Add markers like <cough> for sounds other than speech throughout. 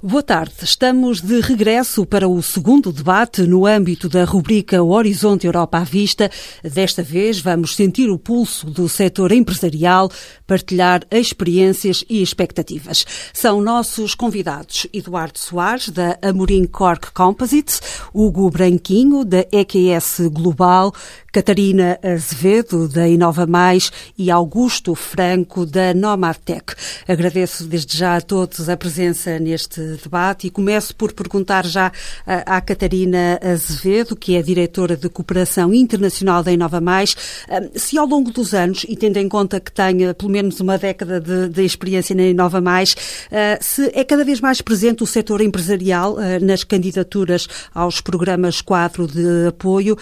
Boa tarde. Estamos de regresso para o segundo debate no âmbito da rubrica Horizonte Europa à Vista. Desta vez vamos sentir o pulso do setor empresarial, partilhar experiências e expectativas. São nossos convidados Eduardo Soares, da Amorim Cork Composites, Hugo Branquinho, da EQS Global, Catarina Azevedo, da Inova Mais e Augusto Franco, da Nomadtech. Agradeço desde já a todos a presença neste debate e começo por perguntar já à Catarina Azevedo, que é diretora de Cooperação Internacional da Inova Mais, se ao longo dos anos, e tendo em conta que tenha pelo menos uma década de, de experiência na Inova Mais, se é cada vez mais presente o setor empresarial nas candidaturas aos programas quadro de apoio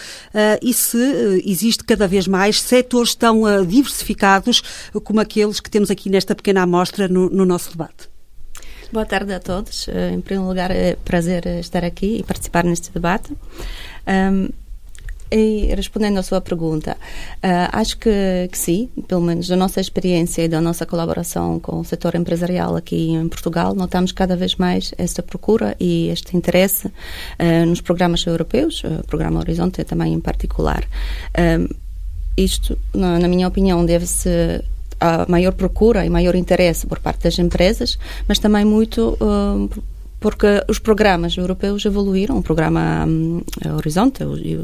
e se eh, existe cada vez mais setores tão eh, diversificados como aqueles que temos aqui nesta pequena amostra no, no nosso debate. Boa tarde a todos. Eh, em primeiro lugar, é prazer estar aqui e participar neste debate. Um, e respondendo à sua pergunta, uh, acho que, que, sim, pelo menos da nossa experiência e da nossa colaboração com o setor empresarial aqui em Portugal, notamos cada vez mais esta procura e este interesse uh, nos programas europeus, o programa Horizonte também em particular. Isto, na, na minha opinião, deve-se a maior procura e maior interesse por parte das empresas, mas também muito porque os programas europeus evoluíram. O programa um, Horizonte e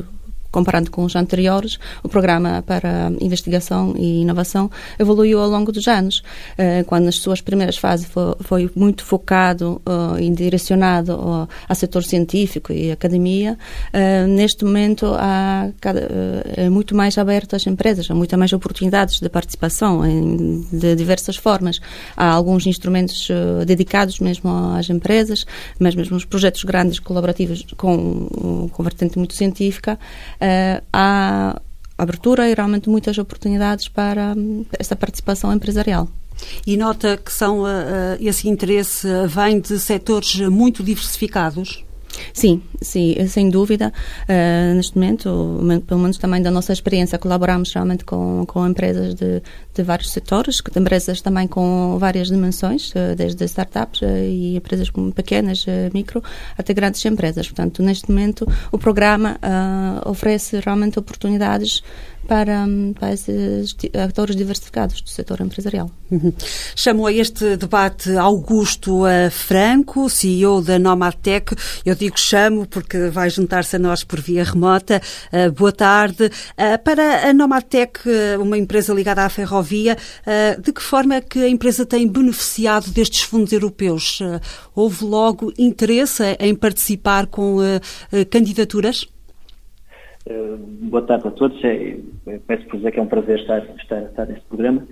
comparando com os anteriores, o programa para investigação e inovação evoluiu ao longo dos anos. Eh, quando nas suas primeiras fases foi, muito focado eh, e direcionado ao setor científico e academia, eh, neste momento há é muito mais aberto às empresas, há muitas mais oportunidades de participação de diversas formas. Há alguns instrumentos dedicados mesmo às empresas, mas mesmo os projetos grandes colaborativos com, com vertente muito científica, uh, há abertura e realmente muitas oportunidades para um, esta participação empresarial. E nota que são, uh, esse interesse vem de setores muito diversificados? Sim, sim, sem dúvida. Uh, neste momento, pelo menos também da nossa experiência, colaboramos realmente com, com empresas de, de vários setores, empresas também com várias dimensões, uh, desde startups uh, e empresas pequenas, micro, até grandes empresas. Portanto, neste momento, o programa oferece realmente oportunidades para, para esses atores diversificados do setor empresarial. Uhum. Chamou a este debate Augusto Franco, CEO da Nomadtech. Eu digo chamo porque vai juntar-se a nós por via remota. Uh, boa tarde. Uh, para a Nomadtech, uma empresa ligada à ferrovia, uh, de que forma é que a empresa tem beneficiado destes fundos europeus? houve logo interesse em participar com candidaturas? boa tarde a todos. É, peço por dizer que é um prazer estar, estar, estar neste programa.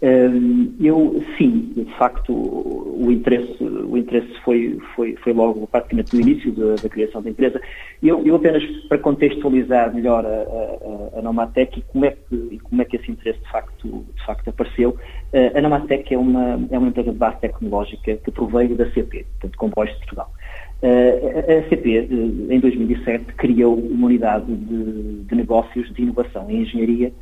Eu, sim, de facto, o interesse, o interesse foi, foi, foi logo praticamente no início da, da criação da empresa. Eu, eu, apenas para contextualizar melhor a, a, a Nomatec e como, é que, como é que esse interesse de facto, de facto apareceu, a Nomatec é uma, é uma empresa de base tecnológica que proveio da CP, portanto, Comboios de Portugal. A CP, em 2007, criou uma unidade de, de negócios de inovação e engenharia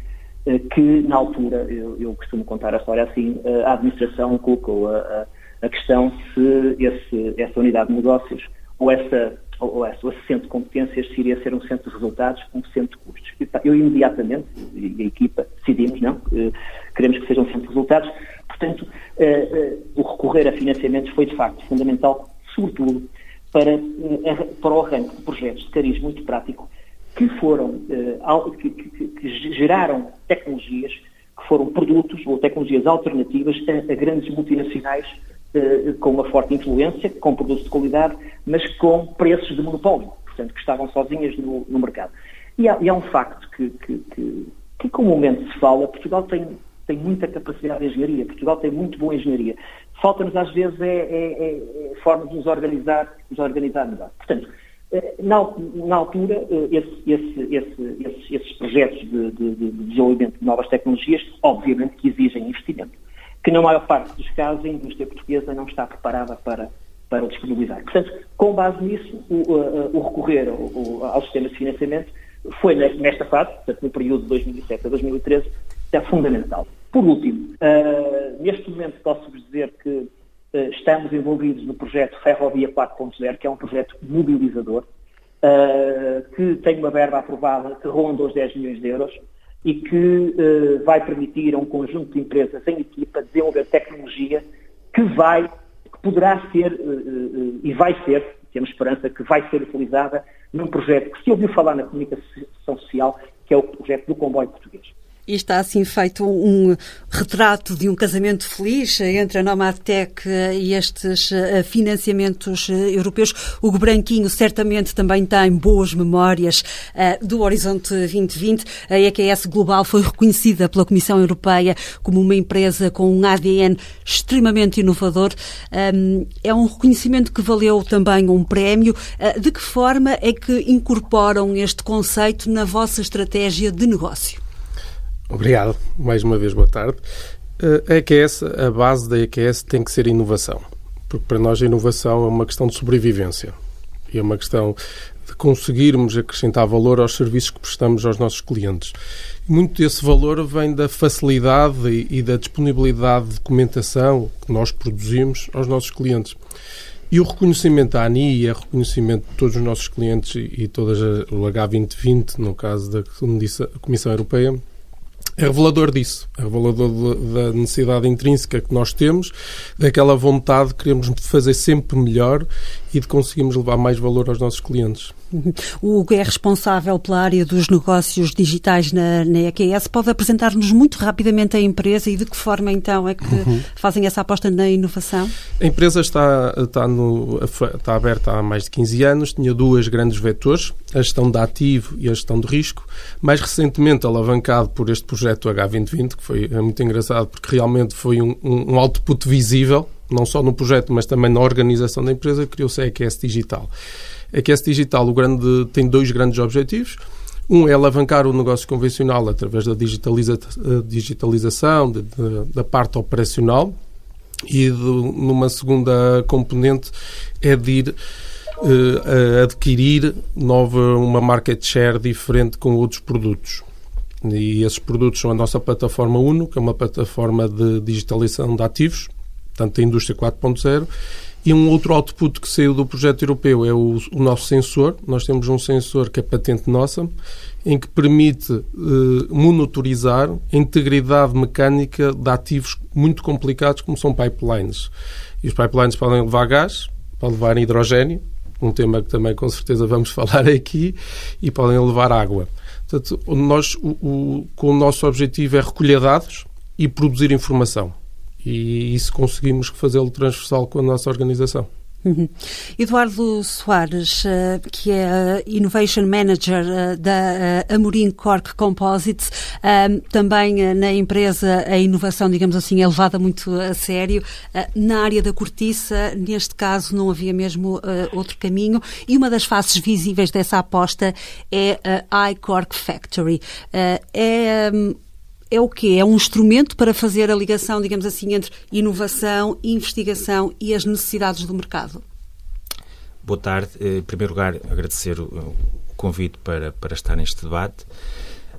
que na altura, eu, eu, costumo contar a história assim, eh, a administração colocou a, a, questão se esse, essa unidade de negócios ou essa ou essa, o centro de competências se iria ser um centro de resultados ou um centro de custos. Eu imediatamente, e a equipa, decidimos, não, eh, queremos que seja um centro de resultados, portanto, o recorrer a financiamentos foi de facto fundamental, sobretudo para, para o arranque de projetos de cariz muito prático que foram, eh, que, que, que, geraram tecnologias que foram produtos ou tecnologias alternativas a, a grandes multinacionais eh, com uma forte influência, com produtos de qualidade, mas com preços de monopólio, portanto, que estavam sozinhas no, no mercado. E há, e há, um facto que, que, que, comumente se fala, Portugal tem, tem muita capacidade de engenharia, Portugal tem muito boa engenharia. Falta-nos às vezes é, é, é, é forma de nos organizar, nos organizar melhor. Portanto, na, na, altura, eh, esse, esse, esse, esses projetos de, de, de, desenvolvimento de novas tecnologias, obviamente que exigem investimento, que na maior parte dos casos a indústria portuguesa não está preparada para, para disponibilizar. Portanto, com base nisso, o, o, o recorrer ao, ao sistema de financiamento foi nesta fase, portanto, no período de 2007 a 2013, é fundamental. Por último, uh, neste momento posso-vos dizer que estamos envolvidos no projeto Ferrovia 4.0, que é um projeto mobilizador, que tem uma verba aprovada que ronda os 10 milhões de euros e que vai permitir a um conjunto de empresas em equipa desenvolver tecnologia que vai, que poderá ser e vai ser, temos esperança que vai ser utilizada num projeto que se ouviu falar na comunicação social, que é o projeto do comboio português. E está assim feito um retrato de um casamento feliz entre a Nomadtec e estes eh, financiamentos eh, europeus. O Branquinho certamente também tem boas memórias do Horizonte 2020. A EQS Global foi reconhecida pela Comissão Europeia como uma empresa com um ADN extremamente inovador. É um reconhecimento que valeu também um prémio. De que forma é que incorporam este conceito na vossa estratégia de negócio? Obrigado. Mais uma vez, boa tarde. A EQS, a base da EQS tem que ser inovação. Porque para nós a inovação é uma questão de sobrevivência. E é uma questão de conseguirmos acrescentar valor aos serviços que prestamos aos nossos clientes. Muito desse valor vem da facilidade e da disponibilidade de documentação que nós produzimos aos nossos clientes. E o reconhecimento da ANI e o reconhecimento de todos os nossos clientes e todas o H2020, no caso da Comissão Europeia, é revelador disso, é revelador da necessidade intrínseca que nós temos, daquela vontade de queremos fazer sempre melhor e de conseguirmos levar mais valor aos nossos clientes. O Hugo é responsável pela área dos negócios digitais na, na EQS. Pode apresentar-nos muito rapidamente a empresa e de que forma então é que uhum. fazem essa aposta na inovação? A empresa está, está, no, está aberta há mais de 15 anos, tinha duas grandes vetores, a gestão de ativo e a gestão de risco. Mais recentemente alavancado por este projeto H2020, que foi é muito engraçado porque realmente foi um, um output visível, não só no projeto, mas também na organização da empresa, criou-se a EQS Digital. A EQS Digital o grande, tem dois grandes objetivos. Um é alavancar o negócio convencional através da digitaliza, digitalização de, de, da parte operacional e de, numa segunda componente é de ir uh, adquirir nova, uma market share diferente com outros produtos. E esses produtos são a nossa plataforma UNO, que é uma plataforma de digitalização de ativos, portanto, a indústria 4.0, e um outro output que saiu do projeto europeu é o, o, nosso sensor. Nós temos um sensor que é patente nossa, em que permite eh, monitorizar a integridade mecânica de ativos muito complicados, como são pipelines. E os pipelines podem levar gás, podem levar hidrogênio, um tema que também com certeza vamos <laughs> falar aqui, e podem levar água. Portanto, nós, o, o, o nosso objetivo é recolher dados e produzir informação e isso conseguimos fazê-lo transversal com a nossa organização. Uhum. Eduardo Soares, uh, que é Innovation Manager uh, da Amorim Cork Composites, também na empresa a inovação, digamos assim, é levada muito a sério. na área da cortiça, neste caso, não havia mesmo outro caminho e uma das faces visíveis dessa aposta é a iCork Factory. é um, é o quê? É um instrumento para fazer a ligação, digamos assim, entre inovação, investigação e as necessidades do mercado? Boa tarde. Eh, em primeiro lugar, agradecer o convite para, para estar neste debate.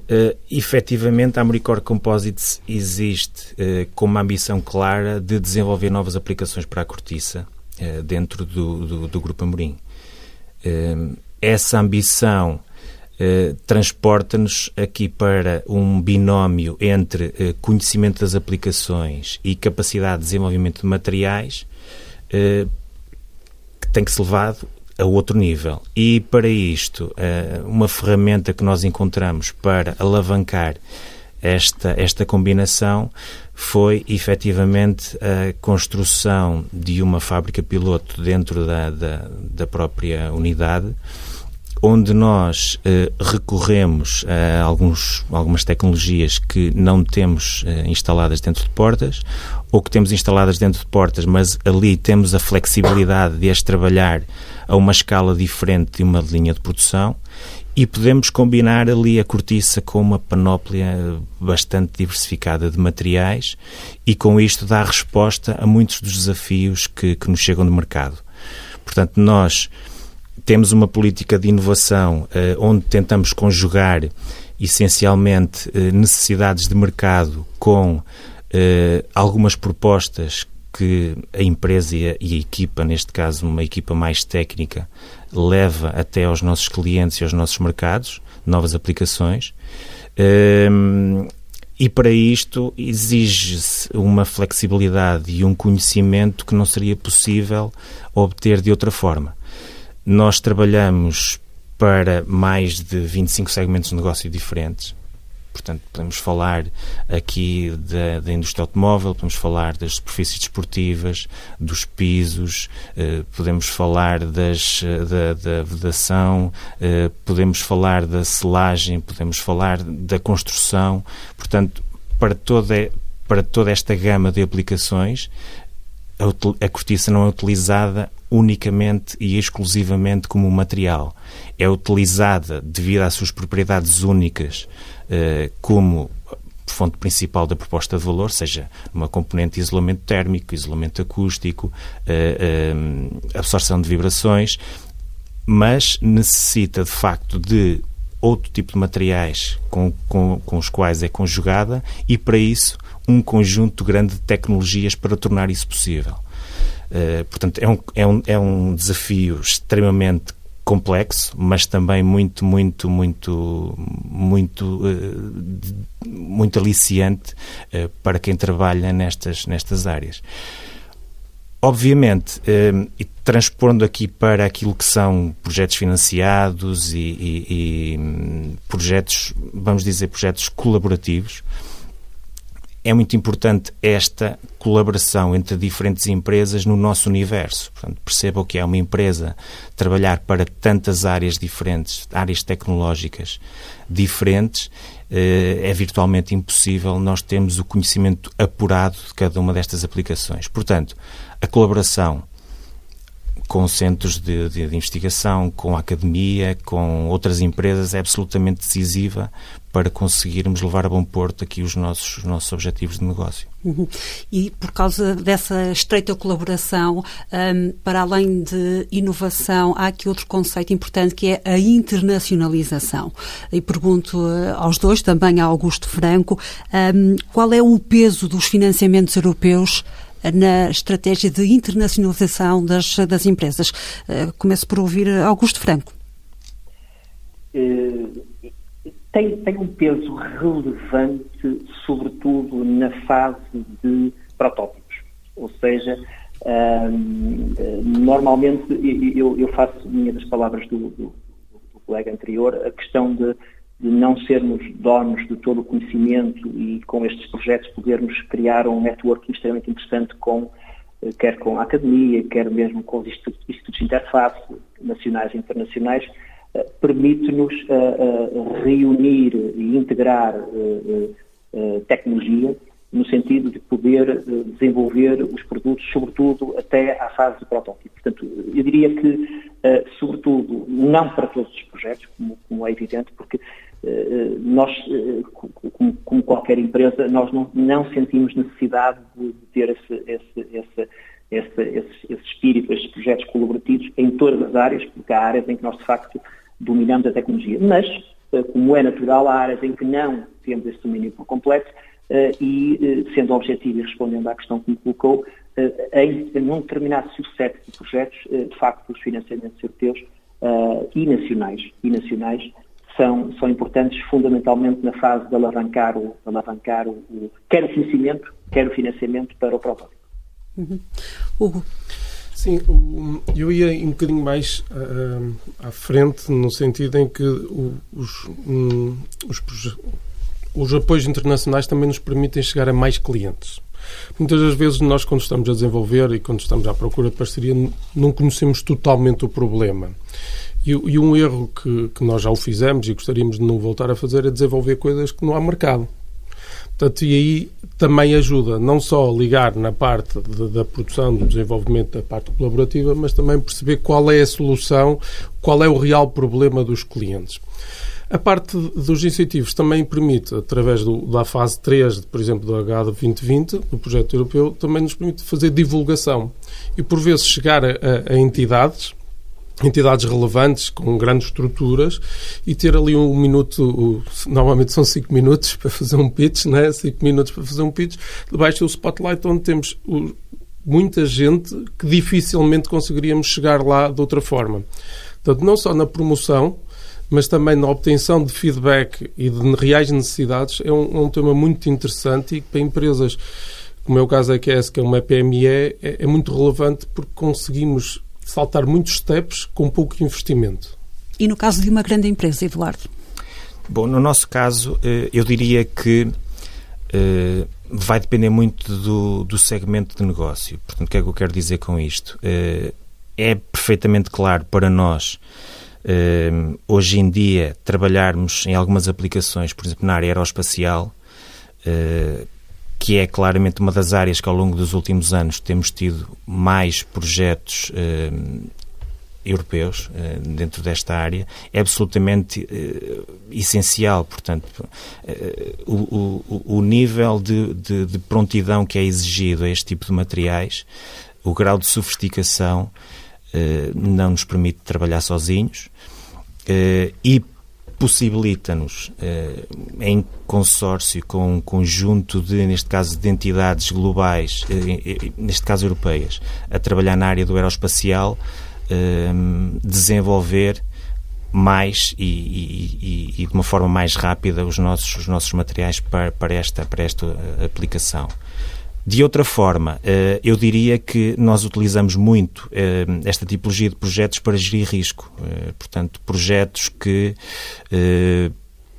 Uh, efetivamente, a Amoricor Composites existe uh, com uma ambição clara de desenvolver novas aplicações para a cortiça uh, dentro do, do, do, Grupo Amorim. Uh, essa ambição eh, transporta-nos aqui para um binómio entre eh, conhecimento das aplicações e capacidade de desenvolvimento de materiais eh, que tem que ser levado a outro nível. E para isto, uma ferramenta que nós encontramos para alavancar esta, esta combinação foi efetivamente a construção de uma fábrica piloto dentro da, da, da própria unidade onde nós eh, recorremos a alguns, algumas tecnologias que não temos eh, instaladas dentro de portas, ou que temos instaladas dentro de portas, mas ali temos a flexibilidade de as trabalhar a uma escala diferente de uma linha de produção e podemos combinar ali a cortiça com uma panóplia bastante diversificada de materiais e com isto dar resposta a muitos dos desafios que, que nos chegam do mercado. Portanto, nós temos uma política de inovação eh, onde tentamos conjugar essencialmente eh, necessidades de mercado com eh, algumas propostas que a empresa e a, e a, equipa, neste caso uma equipa mais técnica, leva até aos nossos clientes e aos nossos mercados, novas aplicações. Um, e para isto exige-se uma flexibilidade e um conhecimento que não seria possível obter de outra forma. Nós trabalhamos para mais de 25 segmentos de negócio diferentes. Portanto, podemos falar aqui da, da, indústria automóvel, podemos falar das superfícies desportivas, dos pisos, eh, podemos falar das, da, da vedação, eh, podemos falar da selagem, podemos falar da construção. Portanto, para toda, para toda esta gama de aplicações, a, cortiça não é utilizada unicamente e exclusivamente como material. É utilizada devido às suas propriedades únicas eh, como fonte principal da proposta de valor, seja numa componente de isolamento térmico, isolamento acústico, eh, eh, absorção de vibrações, mas necessita de facto de outro tipo de materiais com, com, com os quais é conjugada e, para isso, um conjunto grande de tecnologias para tornar isso possível. Uh, portanto, é um, é, um, é um desafio extremamente complexo, mas também muito, muito, muito, muito, uh, muito aliciante uh, para quem trabalha nestas, nestas áreas. Obviamente, e transpondo aqui para aquilo que são projetos financiados e, e, e hum, projetos, vamos dizer, projetos colaborativos, é muito importante esta colaboração entre diferentes empresas no nosso universo. Portanto, que é uma empresa trabalhar para tantas áreas diferentes, áreas tecnológicas diferentes, eh, é virtualmente impossível nós termos o conhecimento apurado de cada uma destas aplicações. Portanto, a colaboração com centros de, de, de, investigação, com a academia, com outras empresas, é absolutamente decisiva para conseguirmos levar a bom porto aqui os nossos, os nossos objetivos de negócio. Uhum. E por causa dessa estreita colaboração, um, para além de inovação, há aqui outro conceito importante que é a internacionalização. E pergunto uh, aos dois, também a Augusto Franco, um, qual é o peso dos financiamentos europeus na estratégia de internacionalização das, das empresas. Uh, começo por ouvir Augusto Franco. Uh, tem, tem um peso relevante, sobretudo na fase de protótipos. Ou seja, normalmente eu, eu, faço minha das palavras do, do, do colega anterior a questão de de não sermos donos de todo o conhecimento e com estes projetos podermos criar um network extremamente interessante com eh, quer com a academia, quer mesmo com os institutos de interface nacionais e internacionais, eh, permite-nos uh, reunir e integrar tecnologia no sentido de poder desenvolver os produtos, sobretudo até à fase de protótipo. Portanto, eu diria que, sobretudo, não para todos os projetos, como, como é evidente, porque eh, nós, eh, como, qualquer empresa, nós não, não sentimos necessidade de ter esse, esse, esse, esse, esse, esse espírito, esses projetos colaborativos em todas as áreas, porque há áreas em que nós, de facto, dominamos a tecnologia. Mas, eh, como é natural, há áreas em que não temos esse domínio por completo e, sendo objetivo e respondendo à questão que me colocou, em, em um determinado subset de projetos, de facto, os financiamentos europeus e nacionais, e nacionais são, são importantes fundamentalmente na fase de alavancar, o, alavancar o, o, quer o conhecimento, quer o financiamento para o protótipo. Uhum. Hugo. Sim, eu ia um bocadinho mais uh, à frente, no sentido em que os, um, os, os apoios internacionais também nos permitem chegar a mais clientes. Muitas das vezes nós, quando estamos a desenvolver e quando estamos à procura de parceria, não conhecemos totalmente o problema. E, e um erro que, que nós já o fizemos e gostaríamos de não voltar a fazer é desenvolver coisas que não há mercado. Portanto, e aí também ajuda não só ligar na parte de, da produção, do desenvolvimento da parte colaborativa, mas também perceber qual é a solução, qual é o real problema dos clientes. A parte dos incentivos também permite, através do, da fase 3, por exemplo, do H 2020, do projeto europeu, também nos permite fazer divulgação e, por vezes, chegar a, a entidades entidades relevantes com grandes estruturas e ter ali um minuto, normalmente são cinco minutos <laughs> para fazer um pitch, né? cinco minutos para fazer um pitch, debaixo do spotlight onde temos muita gente que dificilmente conseguiríamos chegar lá de outra forma. Portanto, não só na promoção, mas também na obtenção de feedback e de reais necessidades, é um, um tema muito interessante e para empresas, como é o caso da EQS, que é uma PME, é, é muito relevante porque conseguimos saltar muitos steps com pouco investimento. E no caso de uma grande empresa, Eduardo? Bom, no nosso caso, eh, eu diria que eh, vai depender muito do, do segmento de negócio. Portanto, o que é que eu quero dizer com isto? Eh, é perfeitamente claro para nós hoje em dia, trabalharmos em algumas aplicações, por exemplo, na área aeroespacial, que é claramente uma das áreas que ao longo dos últimos anos temos tido mais projetos uh, europeus dentro desta área, é absolutamente essencial. Portanto, o, o, o, nível de, de, de prontidão que é exigido a este tipo de materiais, o grau de sofisticação, não nos permite trabalhar sozinhos eh, e possibilita-nos, eh, em consórcio com um conjunto de, neste caso, de entidades globais, eh, neste caso europeias, a trabalhar na área do aeroespacial, desenvolver mais e, e, e, de uma forma mais rápida os nossos, os nossos materiais para, para, esta, para esta aplicação. De outra forma, eh, eu diria que nós utilizamos muito eh, esta tipologia de projetos para gerir risco. Eh, portanto, projetos que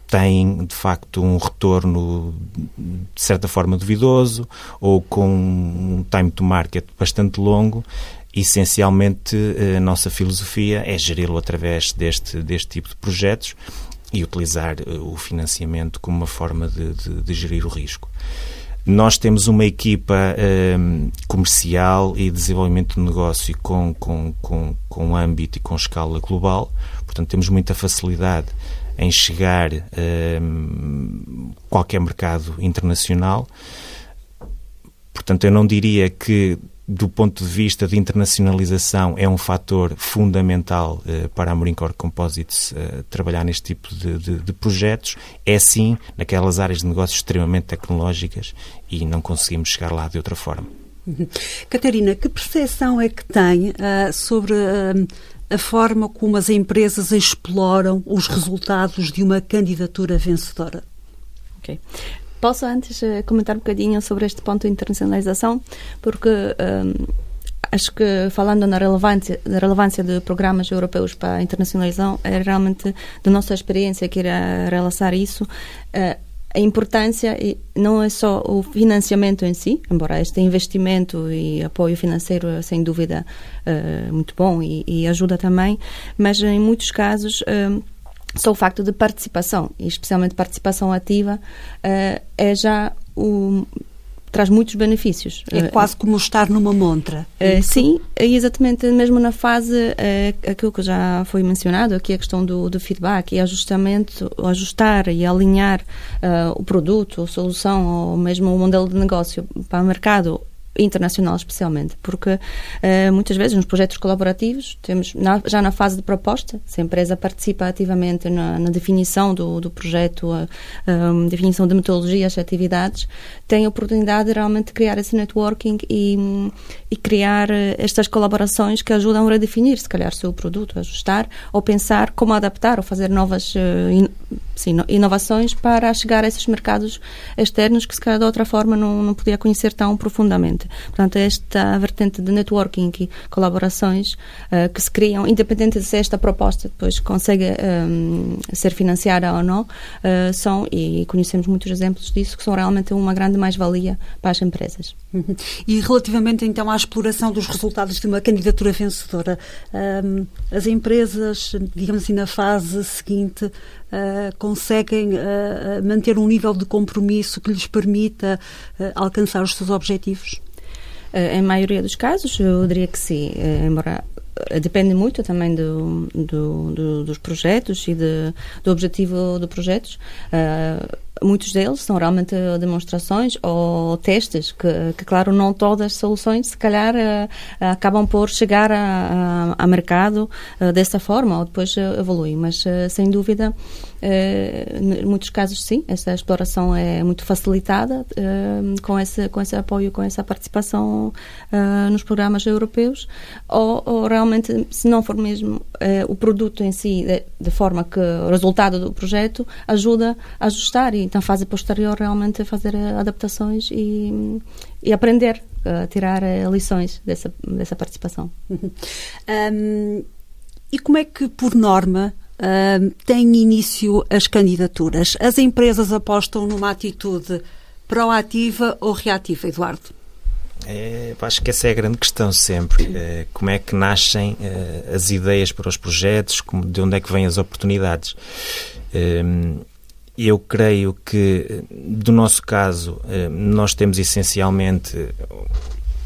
têm, de facto, um retorno de certa forma duvidoso ou com um time to market bastante longo. Essencialmente, a nossa filosofia é geri-lo através deste, deste tipo de projetos e utilizar o financiamento como uma forma de, de, de gerir o risco. Nós temos uma equipa um, comercial e desenvolvimento de negócio com, com, com, com âmbito e com escala global, portanto, temos muita facilidade em chegar a um, qualquer mercado internacional. Portanto, eu não diria que do ponto de vista de internacionalização, é um fator fundamental uh, para a Marincore Composites uh, trabalhar neste tipo de, de, de, projetos. É sim naquelas áreas de negócios extremamente tecnológicas e não conseguimos chegar lá de outra forma. Uhum. Catarina, que percepção é que tem uh, sobre a forma como as empresas exploram os resultados de uma candidatura vencedora? Ok. Posso antes uh, comentar um bocadinho sobre este ponto de internacionalização, porque um, acho que falando na relevância, na relevância de programas europeus para a internacionalização, é realmente da nossa experiência que irá relaçar isso. Uh, a importância não é só o financiamento em si, embora este investimento e apoio financeiro é sem dúvida uh, muito bom e, e, ajuda também, mas em muitos casos uh, só o facto de participação, e especialmente participação ativa, uh, é já o traz muitos benefícios. É eh, quase como estar numa montra. Uh, sim, exatamente, mesmo na fase, uh, aquilo que já foi mencionado, aqui a questão do, do feedback e ajustamento, ajustar e alinhar uh, o produto, a solução ou mesmo o modelo de negócio para o mercado internacional especialmente, porque uh, muitas vezes nos projetos colaborativos temos na, já na fase de proposta, se a empresa participa ativamente na, na definição do, do projeto, a, a, definição de metodologias, atividades, tem a oportunidade de realmente criar esse networking e, e criar eh, estas colaborações que ajudam a redefinir, se calhar, o seu produto, ajustar ou pensar como adaptar ou fazer novas uh, in, sim, inovações para chegar a esses mercados externos que se calhar de outra forma não, não podia conhecer tão profundamente. Portanto, esta vertente de networking e colaborações uh, que se criam, independente de se esta proposta depois consegue um, eh, ser financiada ou não, uh, são, e conhecemos muitos exemplos disso, que são realmente uma grande mais-valia para as empresas. E relativamente então à exploração dos resultados de uma candidatura vencedora, um, as empresas, digamos assim, na fase seguinte, uh, conseguem uh, manter um nível de compromisso que lhes permita uh, alcançar os seus objetivos? Em maioria dos casos, eu diria que sim, embora depende muito também do, do, do, dos projetos e de, do objetivo dos projetos. Uh, muitos deles são realmente demonstrações ou testes que, que claro, não todas as soluções, se calhar, uh, acabam por chegar a, a, a mercado uh, dessa forma ou depois evoluem. Mas, sem dúvida, em muitos casos, sim, essa exploração é muito facilitada com, esse, com esse apoio, com essa participação nos programas europeus ou, ou, realmente, se não for mesmo o produto em si, de, de forma que o resultado do projeto ajuda a ajustar e então, fase posterior, realmente fazer adaptações e, e aprender a tirar eh, lições dessa, dessa participação. <laughs> Um, e como é que, por norma, um, têm início as candidaturas? As empresas apostam numa atitude proativa ou reativa, Eduardo? É, acho que essa é a grande questão sempre. É, como é que nascem é, as ideias para os projetos, como, de onde é que vêm as oportunidades. Eu creio que, do nosso caso, é, nós temos essencialmente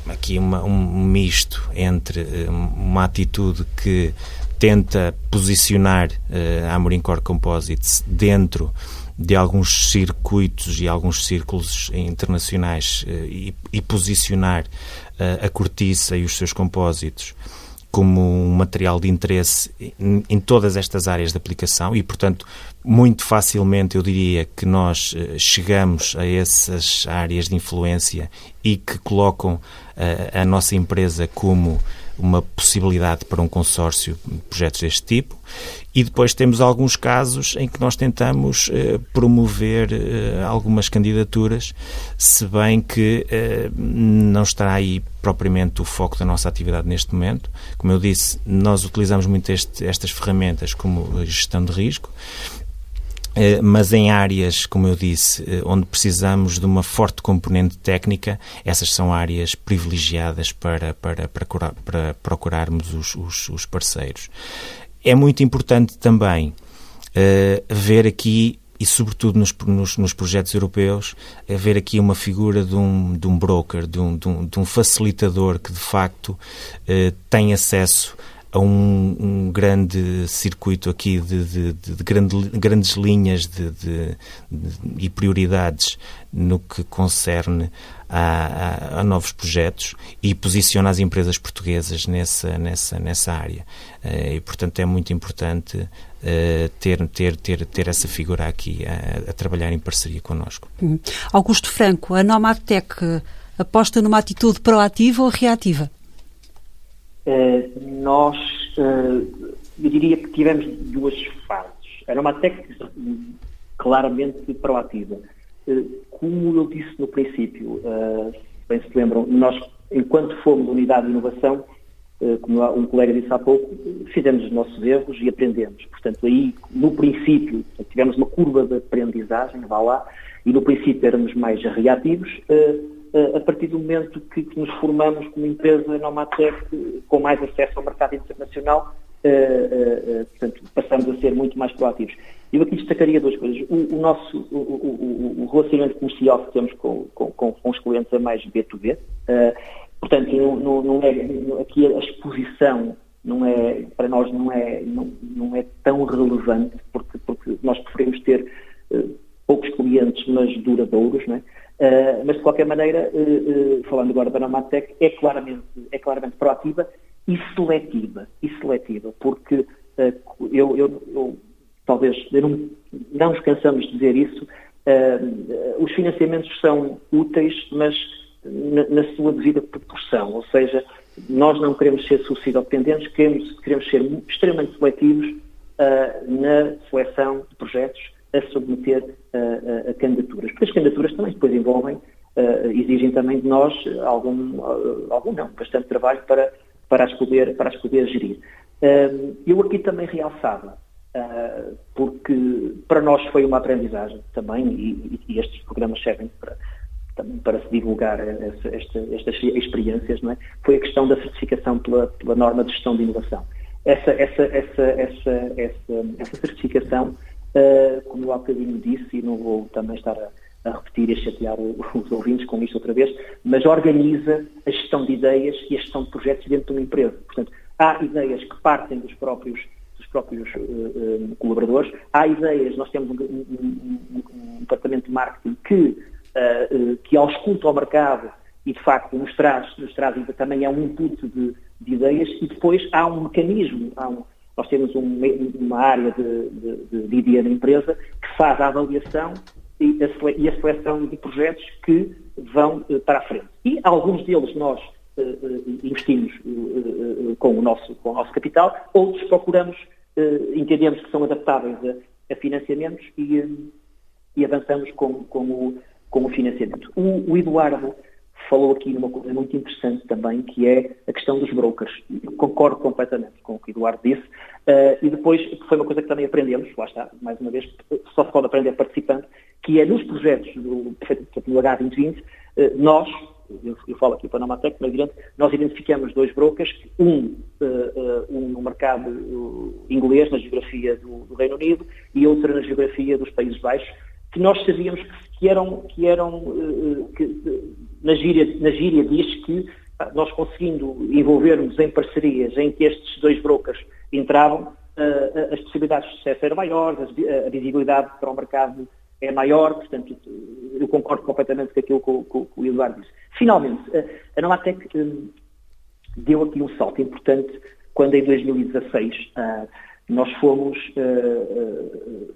aqui uma, um misto entre é, uma atitude que tenta posicionar a Amorim Core Composites dentro de alguns circuitos e alguns círculos internacionais eh, e, e posicionar eh, a cortiça e os seus compósitos como um material de interesse em, todas estas áreas de aplicação e, portanto, muito facilmente eu diria que nós eh, chegamos a essas áreas de influência e que colocam a nossa empresa como uma possibilidade para um consórcio de projetos deste tipo. E depois temos alguns casos em que nós tentamos eh, promover eh, algumas candidaturas, se bem que eh, não estará aí propriamente o foco da nossa atividade neste momento. Como eu disse, nós utilizamos muito este, estas ferramentas como gestão de risco mas em áreas, como eu disse, eh, onde precisamos de uma forte componente técnica, essas são áreas privilegiadas para, para, para, para procurarmos os, os, os, parceiros. É muito importante também uh, ver aqui, e sobretudo nos, nos, nos, projetos europeus, ver aqui uma figura de um, de um broker, de um, de um, de um facilitador que de facto uh, tem acesso a um, um, grande circuito aqui de, de, de, de grande, grandes linhas de, e prioridades no que concerne a, a, a, novos projetos e posiciona as empresas portuguesas nessa, nessa, nessa área. Uh, e, portanto, é muito importante uh, ter, ter, ter, ter essa figura aqui a, a trabalhar em parceria connosco. Hum. Augusto Franco, a Nomadtec aposta numa atitude proativa ou reativa? Eh, nós, uh, eu diria que tivemos duas fases. Era uma técnica claramente proativa. Uh, como eu disse no princípio, bem se lembram, nós, enquanto fomos unidade de inovação, como um colega disse há pouco, fizemos os nossos erros e aprendemos. Portanto, aí, no princípio, tivemos uma curva de aprendizagem, vá lá, e no princípio éramos mais reativos a partir do momento que, que nos formamos como empresa Nomatec com mais acesso ao mercado internacional, uh, uh, portanto, passamos a ser muito mais proativos. Eu aqui destacaria duas coisas. O, o nosso o, o, relacionamento comercial que temos com, com, com, os clientes é mais B2B. Uh, portanto, não, não é, aqui a exposição não é, para nós não é, não, não é tão relevante, porque, porque nós preferimos ter poucos clientes, mas duradouros, não é? Uh, mas, de qualquer maneira, uh, uh, falando agora da Nomatec, é claramente, é claramente proativa e seletiva, e seletiva porque eu, eu, eu, talvez, eu não, não nos cansamos de dizer isso, os financiamentos são úteis, mas na, na, sua devida proporção, ou seja, nós não queremos ser subsídio-dependentes, queremos, queremos ser extremamente seletivos na seleção de projetos a submeter a, a, candidaturas. Porque as candidaturas também depois envolvem, uh, exigem também de nós algum, uh, algum não, bastante trabalho para, para, as, poder, para as poder gerir. Uh, eu aqui também realçava, porque para nós foi uma aprendizagem também, e, e estes programas servem para, para se divulgar essa, esta, estas experiências, não é? foi a questão da certificação pela, pela norma de gestão de inovação. Essa, essa, essa, essa, essa, essa certificação Uh, como eu há bocadinho disse, e não vou também estar a, a repetir e a chatear <laughs> os ouvintes com isto outra vez, mas organiza a gestão de ideias e a gestão de projetos dentro de uma empresa. Portanto, há ideias que partem dos próprios dos próprios uh, uh, colaboradores, há ideias, nós temos um, um, um, departamento de marketing que, uh, que ausculta ao mercado e de facto nos traz, nos traz também é um input de, de ideias e depois há um mecanismo, há um, nós temos um, uma área de, de, de ideia na empresa que faz a avaliação e a, e a seleção de projetos que vão uh, para a frente. E alguns deles nós uh, investimos uh, com, o nosso, com o nosso capital, outros procuramos, entendemos que são adaptáveis a, a financiamentos e, e, avançamos com, com, o, com o financiamento. O, o Eduardo falou aqui numa coisa muito interessante também, que é a questão dos brokers. Eu concordo completamente com o que o Eduardo disse. Uh, e depois, foi uma coisa que também aprendemos, lá está, mais uma vez, só se pode aprender participando, que é nos projetos do, do H2020, uh, nós, eu, eu, falo aqui para a Nomatec, mas evidente, nós identificamos dois brokers, um, uh, um no mercado inglês, na geografia do, do Reino Unido, e outro na geografia dos Países Baixos, que nós sabíamos que eram, que eram que, na, gíria, na gíria diz que nós conseguindo envolvermos em parcerias em que estes dois brokers entravam, as possibilidades de sucesso eram maiores, a visibilidade para o mercado é maior, portanto, eu concordo completamente com aquilo que o, que Eduardo disse. Finalmente, a Novatec hum, deu aqui um salto importante quando em 2016 nós fomos,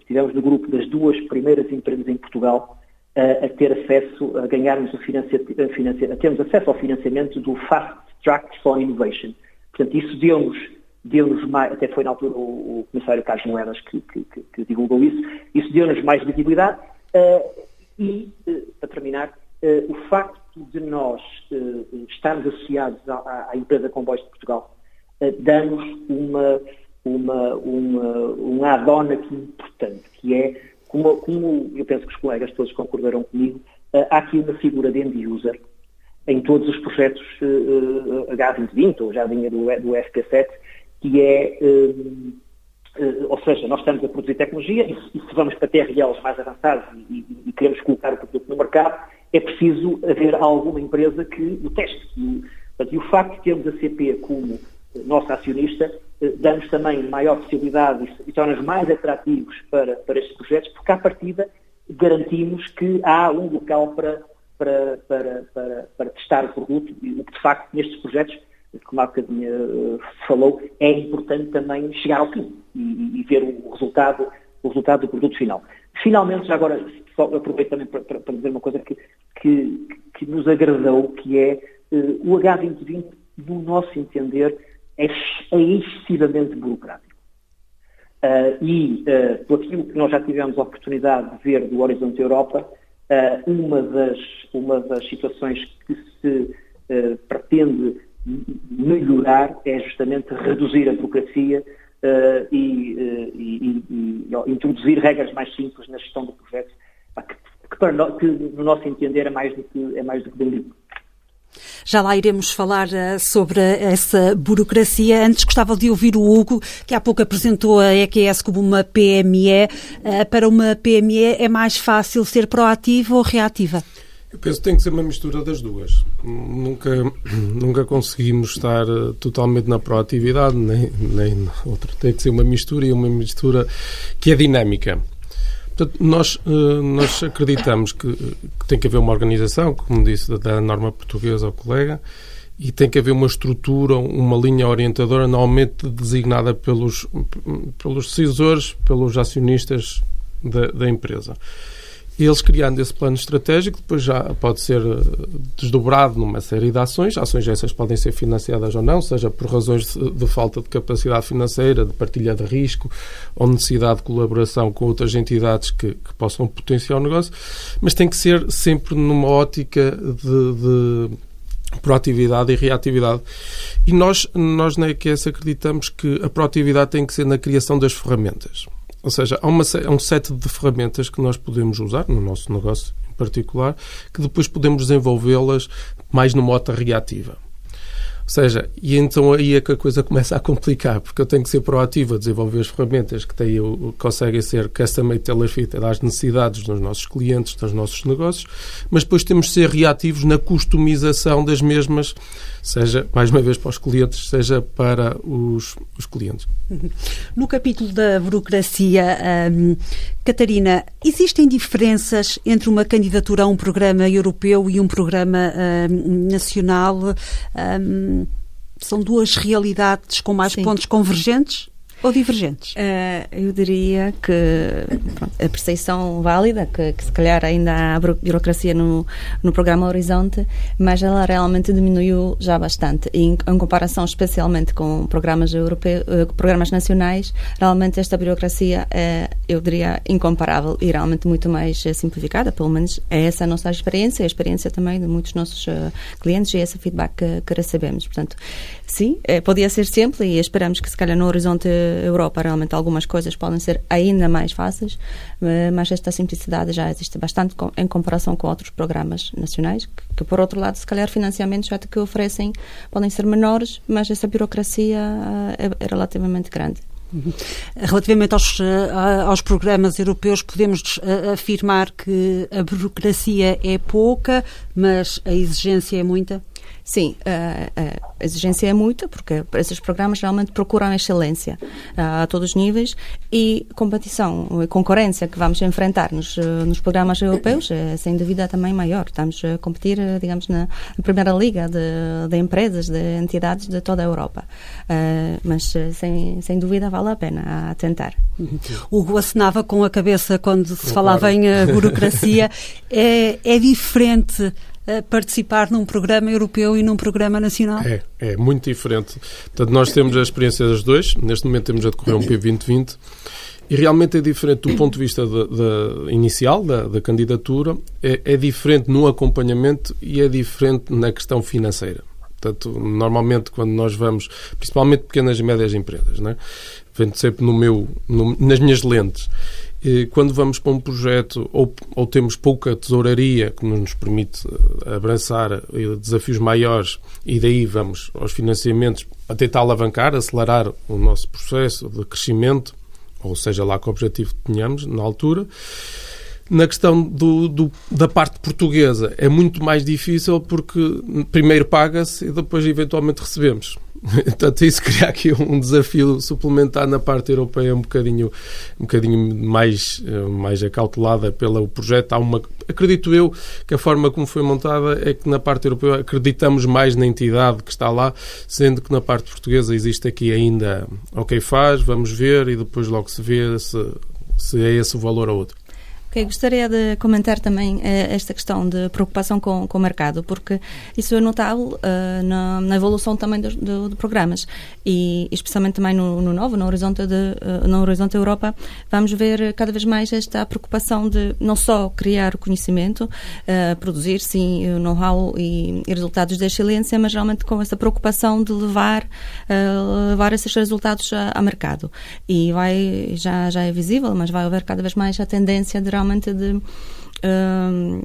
estivemos no grupo das duas primeiras empresas em Portugal a, a ter acesso, a ganharmos o financiamento, a termos acesso ao financiamento do Fast Track for Innovation. Portanto, isso deu-nos, deu-nos mais, até foi na altura o, o comissário Carlos Moedas que, que, que, que divulgou isso, isso deu-nos mais visibilidade uh, e, uh, para terminar, uh, o facto de nós estarmos associados à, à empresa Comboios de Portugal dá-nos uma, uma, uma, um add-on aqui importante, que é como, como, eu penso que os colegas todos concordarão comigo, uh, há aqui uma figura de end-user em todos os projetos uh, H2020 ou já vinha do, do FP7, que é, ou seja, nós estamos a produzir tecnologia e, e se vamos para TRLs mais avançados e, e, e, queremos colocar o produto no mercado, é preciso haver alguma empresa que o teste. E, e o facto de termos a CP como nossa acionista, eh, damos também maior possibilidade e torna-nos mais atrativos para, para estes projetos, porque à partida garantimos que há um local para, para, para, para, para testar o produto, o que de facto nestes projetos, como há bocadinho uh, falou, é importante também chegar ao fim e, e, ver o resultado, o resultado do produto final. Finalmente, já agora aproveito também para, para, para dizer uma coisa que, que, que, nos agradou, que é uh, o H2020, no nosso entender, é, é excessivamente burocrático. Uh, e, uh, por aquilo que nós já tivemos a oportunidade de ver do Horizonte Europa, uh, uma, das, uma das situações que se pretende melhorar é justamente reduzir a burocracia e, e, e, e, introduzir regras mais simples na gestão do projeto, que, que, que no nosso entender é mais do que, é mais do que bem já lá iremos falar uh, sobre essa burocracia. Antes gostava de ouvir o Hugo, que há pouco apresentou a EQS como uma PME. Uh, para uma PME é mais fácil ser proativa ou reativa? Eu penso que tem que ser uma mistura das duas. Nunca, <clears throat> nunca conseguimos estar eh, totalmente na proatividade, nem, nem outra. Tem que ser uma mistura e uma mistura que é dinâmica. Portanto, nós, eh, nós acreditamos que, que, tem que haver uma organização, como disse da norma portuguesa ao colega, e tem que haver uma estrutura, uma linha orientadora, normalmente designada pelos, pelos decisores, pelos acionistas da, da empresa eles criando esse plano estratégico, depois já pode ser eh, desdobrado numa série de ações. Ações essas podem ser financiadas ou não, seja por razões de, falta de capacidade financeira, de partilha de risco ou necessidade de colaboração com outras entidades que, que possam potenciar o negócio, mas tem que ser sempre numa ótica de, de proatividade e reatividade. E nós, nós na EQS acreditamos que a proatividade tem que ser na criação das ferramentas. Ou seja, há, uma, há um set de ferramentas que nós podemos usar no nosso negócio em particular, que depois podemos desenvolvê-las mais numa mota reativa. Ou seja, e então aí é que a coisa <laughs> começa a complicar, porque eu tenho que ser proativo a desenvolver as ferramentas que têm, conseguem ser custom tailor fit às necessidades dos nossos clientes, dos nossos negócios, mas depois temos de ser reativos na customização das mesmas, seja, mais uma vez, para os clientes, seja para os, os clientes. No capítulo da burocracia, um, Catarina, existem diferenças entre uma candidatura a um programa europeu e um programa um, nacional? Um, são duas realidades com mais Sim. pontos convergentes? Ou divergentes? Uh, eu diria que a percepção válida, que, que, se calhar ainda há burocracia no, no programa Horizonte, mas ela realmente diminuiu já bastante. E em, em comparação especialmente com programas europeus, uh, programas nacionais, realmente esta burocracia é, eu diria, incomparável e realmente muito mais simplificada, pelo menos é essa a nossa experiência, a experiência também de muitos nossos uh, clientes e esse feedback que, que recebemos. Portanto, sim, é, podia ser simples e esperamos que se calhar no Horizonte Europa realmente algumas coisas podem ser ainda mais fáceis, eh, mas esta simplicidade já existe bastante em comparação com outros programas nacionais, que, que por outro lado, se calhar financiamentos já que oferecem podem ser menores, mas essa burocracia eh, é, é relativamente grande. Uhum. Relativamente aos, eh, aos programas europeus, podemos afirmar que a burocracia é pouca, mas a exigência é muita? Sim, a, a exigência é muita, porque esses programas realmente procuram excelência a todos os níveis e competição e concorrência que vamos enfrentar nos, nos programas europeus é sem dúvida também maior. Estamos a competir, digamos, na, primeira liga de, de, empresas, de entidades de toda a Europa. Mas sem, sem dúvida vale a pena a tentar. Uhum. Hugo acenava com a cabeça quando se falava em eh, burocracia. <laughs> é, é diferente participar num programa europeu e num programa nacional? É, é muito diferente. Portanto, nós temos a experiência das dois. Neste momento temos a decorrer um P2020 e realmente é diferente do ponto de vista de, de inicial da, da candidatura, é, é, diferente no acompanhamento e é diferente na questão financeira. Portanto, normalmente quando nós vamos, principalmente pequenas e médias empresas, né? vendo sempre no meu, no, nas minhas lentes, quando vamos para um projeto ou, ou, temos pouca tesouraria que nos permite eh, abraçar eh, desafios maiores e daí vamos aos financiamentos a tentar alavancar, acelerar o nosso processo de crescimento, ou seja lá que objetivo tenhamos na altura. Na questão do, do, da parte portuguesa é muito mais difícil porque primeiro paga-se e depois eventualmente recebemos. Portanto, isso cria aqui um desafio suplementar na parte europeia um bocadinho, um bocadinho mais, eh, mais acautelada pelo projeto. Há uma, acredito eu que a forma como foi montada é que na parte europeia acreditamos mais na entidade que está lá, sendo que na parte portuguesa existe aqui ainda, ok, faz, vamos ver e depois logo se vê se, se é esse o valor ou outro. Okay, gostaria de comentar também uh, esta questão de preocupação com, com o mercado, porque isso é notável uh, na, na, evolução também dos do, do programas e especialmente também no, no novo, no horizonte, de, uh, no horizonte Europa, vamos ver cada vez mais esta preocupação de não só criar o conhecimento, produzir sim know-how e, e, resultados de excelência, mas realmente com essa preocupação de levar, levar esses resultados ao mercado. E vai, já, já é visível, mas vai haver cada vez mais a tendência de realmente de,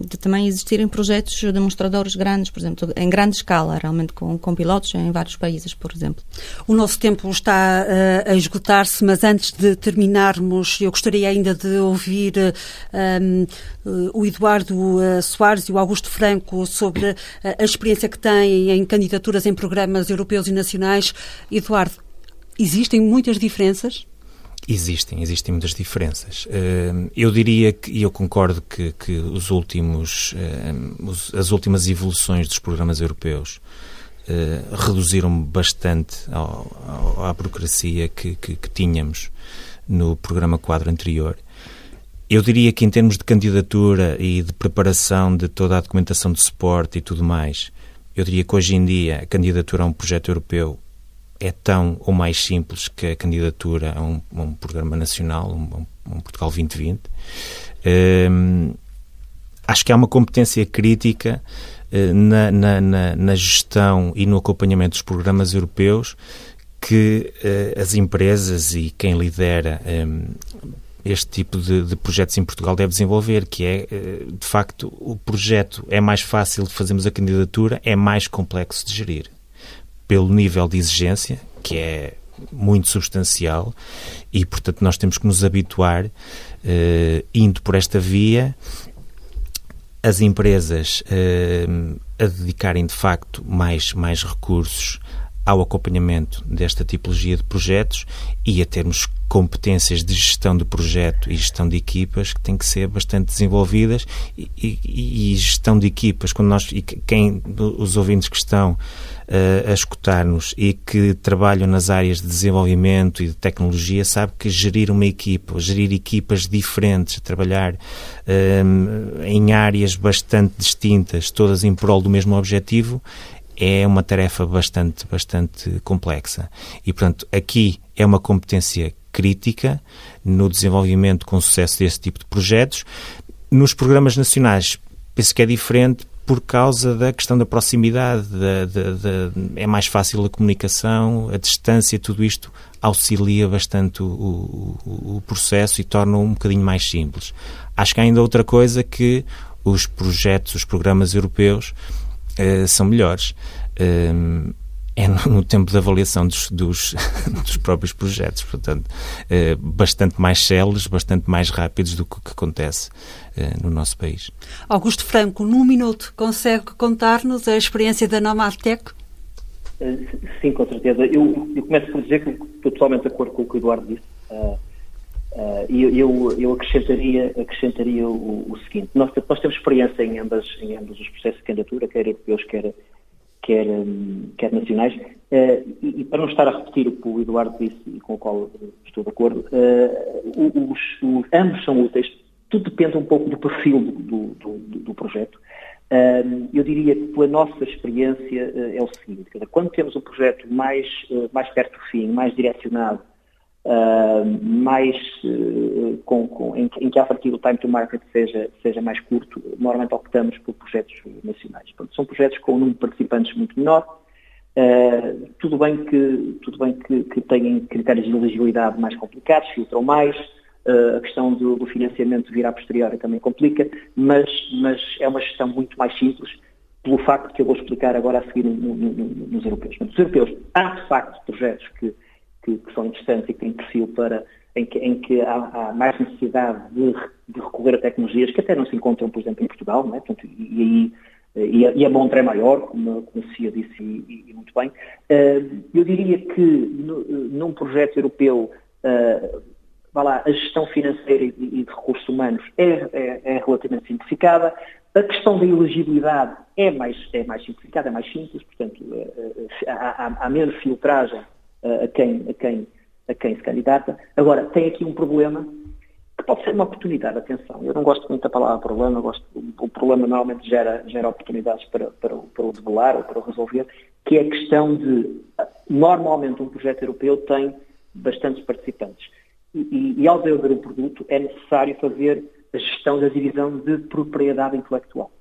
de também existirem projetos demonstradores grandes, por exemplo, em grande escala, realmente com, com pilotos em vários países, por exemplo. O nosso tempo está uh, a esgotar-se, mas antes de terminarmos, eu gostaria ainda de ouvir uh, o Eduardo uh, Soares e o Augusto Franco sobre a experiência que têm em candidaturas em programas europeus e nacionais. Eduardo, existem muitas diferenças? Existem, existem muitas diferenças. Eh, eu diria que, e eu concordo que, que os últimos, eh, as últimas evoluções dos programas europeus eh, reduziram bastante à burocracia que, que, que tínhamos no programa quadro anterior. Eu diria que em termos de candidatura e de preparação de toda a documentação de suporte e tudo mais, eu diria que hoje em dia a candidatura a um projeto europeu é tão ou mais simples que a candidatura a um, a um programa nacional, um, um, Portugal 2020. Um, acho que há uma competência crítica uh, na, na, na, na, gestão e no acompanhamento dos programas europeus que uh, as empresas e quem lidera este tipo de, de, projetos em Portugal deve desenvolver, que é, eh, de facto, o projeto é mais fácil de fazermos a candidatura, é mais complexo de gerir pelo nível de exigência, que é muito substancial, e portanto nós temos que nos habituar, uh, indo por esta via, as empresas uh, a dedicarem de facto mais, mais recursos ao acompanhamento desta tipologia de projetos e a termos competências de gestão de projeto e gestão de equipas que têm que ser bastante desenvolvidas e, e, e gestão de equipas, quando nós, e quem, os ouvintes que estão uh, a escutar-nos e que trabalham nas áreas de desenvolvimento e de tecnologia, sabe que gerir uma equipa, gerir equipas diferentes, trabalhar uh, em áreas bastante distintas, todas em prol do mesmo objetivo, é uma tarefa bastante, bastante complexa. E, portanto, aqui é uma competência crítica no desenvolvimento com sucesso desse tipo de projetos. Nos programas nacionais, penso que é diferente por causa da questão da proximidade, da, da, da, é mais fácil a comunicação, a distância, tudo isto auxilia bastante o, o, o, processo e torna um bocadinho mais simples. Acho que há ainda outra coisa que os projetos, os programas europeus uh, são melhores. Uh, é no, tempo de avaliação dos, dos, <laughs> dos próprios projetos, portanto, uh, bastante mais céleres, bastante mais rápidos do que, que acontece no nosso país. Augusto Franco, num minuto, consegue contar-nos a experiência da Nomadtech? Sim, com certeza. Eu, eu, começo por dizer que estou totalmente de acordo com o que o Eduardo disse. Uh, Uh, eu, eu, acrescentaria, acrescentaria o, o, seguinte: nós, nós temos experiência em, ambas, em ambos os processos de candidatura, quer europeus, quer, quer, um, quer nacionais, uh, e, e, para não estar a repetir o que o Eduardo disse e com o qual estou de acordo, uh, os, os, ambos são úteis, tudo depende um pouco do perfil do, do, do, do projeto. eu diria que pela nossa experiência é o seguinte: quando temos um projeto mais, mais perto do fim, mais direcionado, uh, mais uh, com, com, em, em, que a partir do time to market seja, seja mais curto, normalmente optamos por projetos nacionais. Portanto, são projetos com um número de participantes muito menor, uh, tudo bem que, tudo bem que, que critérios de elegibilidade mais complicados, filtram mais, a questão do, do, financiamento vir a posteriori também complica, mas, mas é uma gestão muito mais simples, pelo facto que eu vou explicar agora a seguir no, no, no, nos europeus. Mas, os europeus, há de facto projetos que que, que são interessantes e que têm perfil para, em que, em que há, há, mais necessidade de, de, recorrer a tecnologias que até não se encontram, por exemplo, em Portugal, não é? Portanto, e, e, e, a Montre é maior, como, como a CIA disse e, e, muito bem. Uh, eu diria que no, num projeto europeu, uh, vá lá, a gestão financeira e, de recursos humanos é, é, é, relativamente simplificada. A questão da elegibilidade é mais, é mais simplificada, é mais simples, portanto, uh, há, há, há menos filtragem a quem, a quem, a quem se candidata. Agora, tem aqui um problema que pode ser uma oportunidade, atenção. Eu não gosto muito da palavra problema, gosto, o problema normalmente gera, gera oportunidades para, para, para o develar ou para o resolver, que é a questão de, normalmente um projeto europeu tem bastantes participantes. E, e, e ao desenvolver um produto é necessário fazer a gestão da divisão de propriedade intelectual.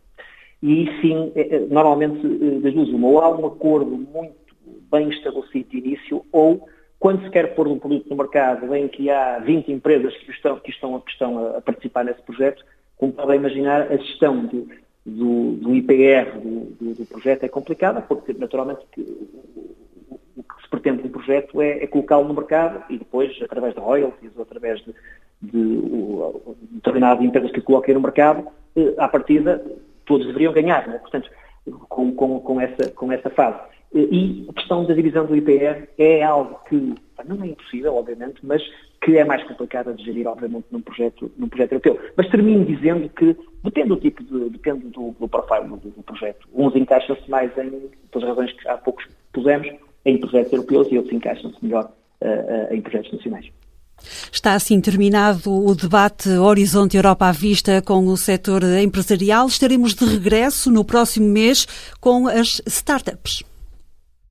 E sim, é, é, normalmente, eh, das duas, uma, ou há um acordo muito bem estabelecido de início, ou quando se quer pôr um produto no mercado em que há 20 empresas que estão, que estão, que estão a, participar nesse projeto, como podem imaginar, a gestão do, do, do IPR do, do, do, projeto é complicada, porque naturalmente o que se pretende no projeto é, é colocá-lo no mercado e depois, através de royalties ou através de, de, de determinadas empresas que coloquem no mercado, eh, à partida todos deveriam ganhar, é? portanto, com, com, com, essa, com essa fase. E a questão da divisão do IPR é algo que não é impossível, obviamente, mas que é mais complicado de gerir, obviamente, num projeto, num projeto europeu. Mas termino dizendo que depende do tipo de, depende do, do profile do, do, projeto. Uns encaixam-se mais em, pelas razões que há poucos pusemos, em projetos europeus e outros encaixam-se melhor uh, uh, em projetos nacionais. Está assim terminado o debate Horizonte Europa à Vista com o setor empresarial. Estaremos de regresso no próximo mês com as startups.